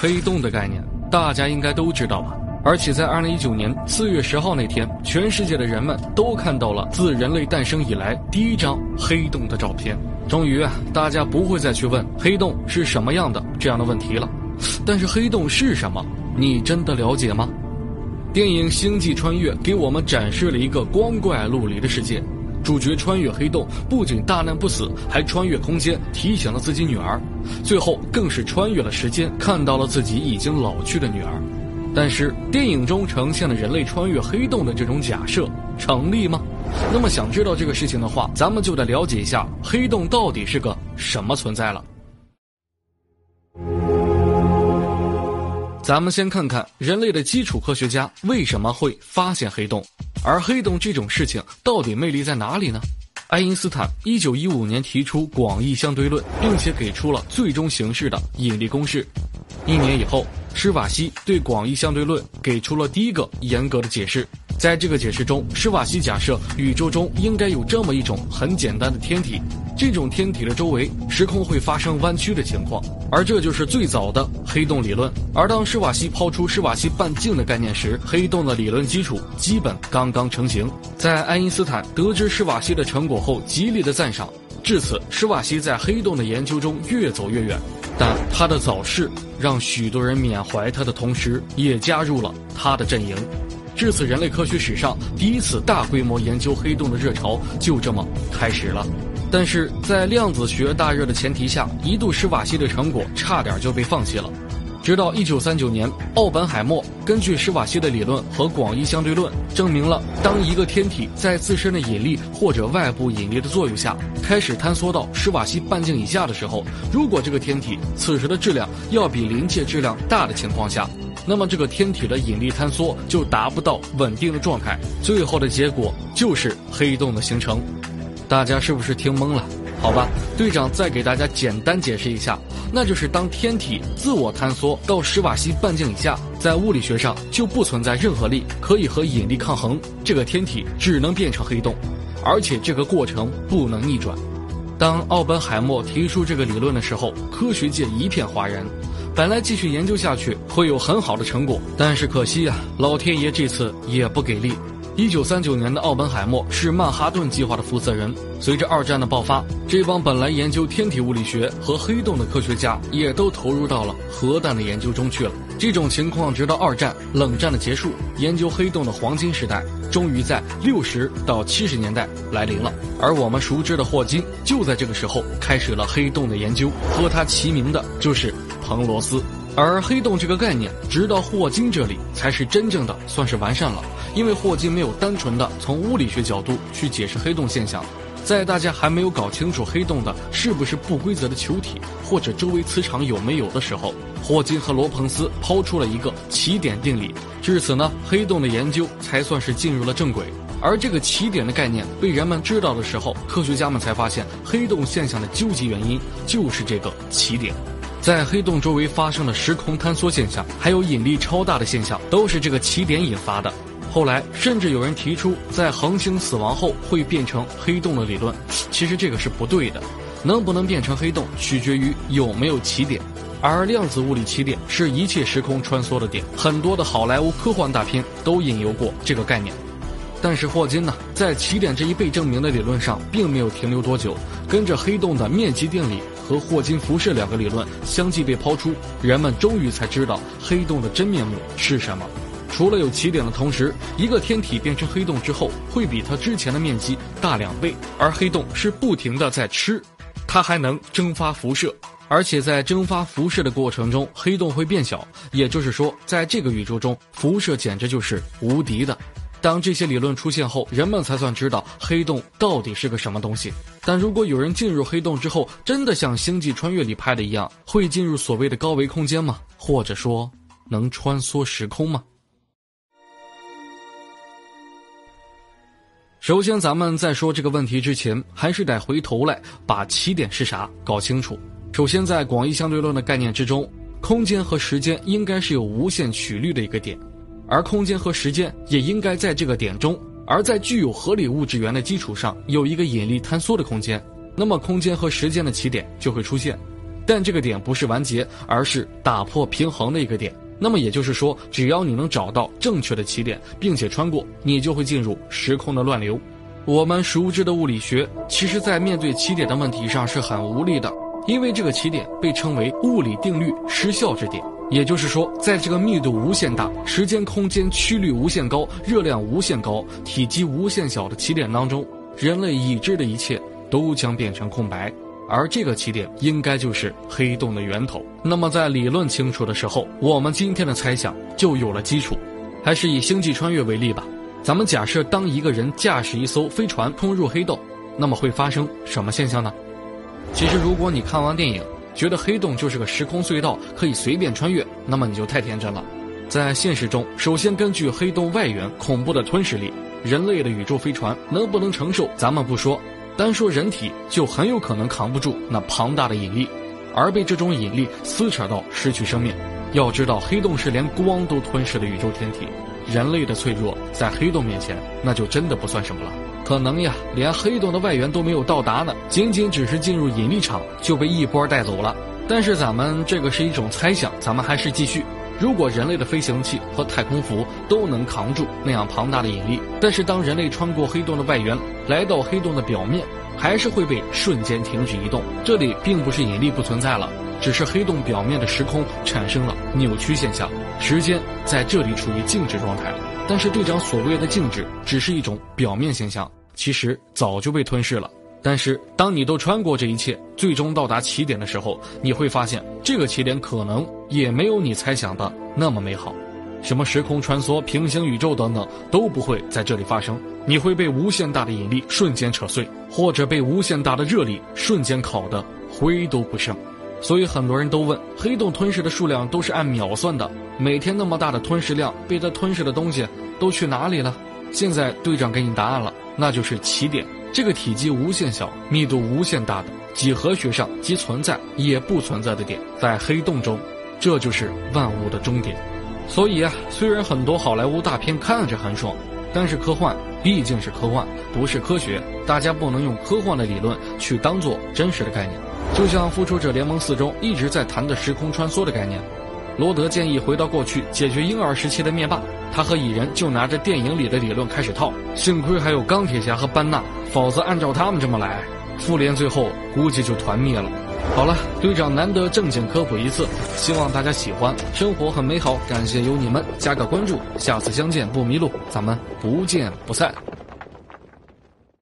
黑洞的概念，大家应该都知道吧？而且在二零一九年四月十号那天，全世界的人们都看到了自人类诞生以来第一张黑洞的照片。终于啊，大家不会再去问黑洞是什么样的这样的问题了。但是黑洞是什么？你真的了解吗？电影《星际穿越》给我们展示了一个光怪陆离的世界。主角穿越黑洞，不仅大难不死，还穿越空间提醒了自己女儿，最后更是穿越了时间，看到了自己已经老去的女儿。但是电影中呈现了人类穿越黑洞的这种假设成立吗？那么想知道这个事情的话，咱们就得了解一下黑洞到底是个什么存在了。咱们先看看人类的基础科学家为什么会发现黑洞，而黑洞这种事情到底魅力在哪里呢？爱因斯坦一九一五年提出广义相对论，并且给出了最终形式的引力公式。一年以后，施瓦西对广义相对论给出了第一个严格的解释。在这个解释中，施瓦西假设宇宙中应该有这么一种很简单的天体，这种天体的周围时空会发生弯曲的情况，而这就是最早的黑洞理论。而当施瓦西抛出施瓦西半径的概念时，黑洞的理论基础基本刚刚成型。在爱因斯坦得知施瓦西的成果后，极力的赞赏。至此，施瓦西在黑洞的研究中越走越远，但他的早逝让许多人缅怀他的同时，也加入了他的阵营。至此，人类科学史上第一次大规模研究黑洞的热潮就这么开始了。但是在量子学大热的前提下，一度施瓦西的成果差点就被放弃了。直到一九三九年，奥本海默根据施瓦西的理论和广义相对论，证明了当一个天体在自身的引力或者外部引力的作用下，开始坍缩到施瓦西半径以下的时候，如果这个天体此时的质量要比临界质量大的情况下，那么这个天体的引力坍缩就达不到稳定的状态，最后的结果就是黑洞的形成。大家是不是听懵了？好吧，队长再给大家简单解释一下，那就是当天体自我坍缩到史瓦西半径以下，在物理学上就不存在任何力可以和引力抗衡，这个天体只能变成黑洞，而且这个过程不能逆转。当奥本海默提出这个理论的时候，科学界一片哗然。本来继续研究下去会有很好的成果，但是可惜呀，老天爷这次也不给力。一九三九年的奥本海默是曼哈顿计划的负责人。随着二战的爆发，这帮本来研究天体物理学和黑洞的科学家也都投入到了核弹的研究中去了。这种情况直到二战冷战的结束，研究黑洞的黄金时代终于在六十到七十年代来临了。而我们熟知的霍金就在这个时候开始了黑洞的研究，和他齐名的就是彭罗斯。而黑洞这个概念，直到霍金这里才是真正的算是完善了。因为霍金没有单纯的从物理学角度去解释黑洞现象，在大家还没有搞清楚黑洞的是不是不规则的球体，或者周围磁场有没有的时候，霍金和罗彭斯抛出了一个起点定理。至此呢，黑洞的研究才算是进入了正轨。而这个起点的概念被人们知道的时候，科学家们才发现黑洞现象的究极原因就是这个起点。在黑洞周围发生的时空坍缩现象，还有引力超大的现象，都是这个起点引发的。后来，甚至有人提出，在恒星死亡后会变成黑洞的理论。其实这个是不对的，能不能变成黑洞，取决于有没有起点。而量子物理起点是一切时空穿梭的点，很多的好莱坞科幻大片都引用过这个概念。但是霍金呢，在起点这一被证明的理论上，并没有停留多久。跟着黑洞的面积定理和霍金辐射两个理论相继被抛出，人们终于才知道黑洞的真面目是什么。除了有起点的同时，一个天体变成黑洞之后，会比它之前的面积大两倍，而黑洞是不停的在吃，它还能蒸发辐射，而且在蒸发辐射的过程中，黑洞会变小，也就是说，在这个宇宙中，辐射简直就是无敌的。当这些理论出现后，人们才算知道黑洞到底是个什么东西。但如果有人进入黑洞之后，真的像《星际穿越》里拍的一样，会进入所谓的高维空间吗？或者说，能穿梭时空吗？首先，咱们在说这个问题之前，还是得回头来把起点是啥搞清楚。首先，在广义相对论的概念之中，空间和时间应该是有无限曲率的一个点，而空间和时间也应该在这个点中，而在具有合理物质源的基础上，有一个引力坍缩的空间，那么空间和时间的起点就会出现。但这个点不是完结，而是打破平衡的一个点。那么也就是说，只要你能找到正确的起点，并且穿过，你就会进入时空的乱流。我们熟知的物理学，其实在面对起点的问题上是很无力的，因为这个起点被称为物理定律失效之点。也就是说，在这个密度无限大、时间空间曲率无限高、热量无限高、体积无限小的起点当中，人类已知的一切都将变成空白。而这个起点应该就是黑洞的源头。那么，在理论清楚的时候，我们今天的猜想就有了基础。还是以星际穿越为例吧，咱们假设当一个人驾驶一艘飞船冲入黑洞，那么会发生什么现象呢？其实，如果你看完电影觉得黑洞就是个时空隧道，可以随便穿越，那么你就太天真了。在现实中，首先根据黑洞外缘恐怖的吞噬力，人类的宇宙飞船能不能承受，咱们不说。单说人体就很有可能扛不住那庞大的引力，而被这种引力撕扯到失去生命。要知道，黑洞是连光都吞噬的宇宙天体，人类的脆弱在黑洞面前那就真的不算什么了。可能呀，连黑洞的外缘都没有到达呢，仅仅只是进入引力场就被一波带走了。但是咱们这个是一种猜想，咱们还是继续。如果人类的飞行器和太空服都能扛住那样庞大的引力，但是当人类穿过黑洞的外缘，来到黑洞的表面，还是会被瞬间停止移动。这里并不是引力不存在了，只是黑洞表面的时空产生了扭曲现象，时间在这里处于静止状态。但是队长所谓的静止，只是一种表面现象，其实早就被吞噬了。但是，当你都穿过这一切，最终到达起点的时候，你会发现，这个起点可能也没有你猜想的那么美好。什么时空穿梭、平行宇宙等等，都不会在这里发生。你会被无限大的引力瞬间扯碎，或者被无限大的热力瞬间烤得灰都不剩。所以，很多人都问：黑洞吞噬的数量都是按秒算的，每天那么大的吞噬量，被它吞噬的东西都去哪里了？现在队长给你答案了，那就是起点。这个体积无限小、密度无限大的几何学上既存在也不存在的点，在黑洞中，这就是万物的终点。所以啊，虽然很多好莱坞大片看着很爽，但是科幻毕竟是科幻，不是科学，大家不能用科幻的理论去当做真实的概念。就像《复仇者联盟四》中一直在谈的时空穿梭的概念。罗德建议回到过去解决婴儿时期的灭霸，他和蚁人就拿着电影里的理论开始套。幸亏还有钢铁侠和班纳，否则按照他们这么来，复联最后估计就团灭了。好了，队长难得正经科普一次，希望大家喜欢。生活很美好，感谢有你们，加个关注，下次相见不迷路，咱们不见不散。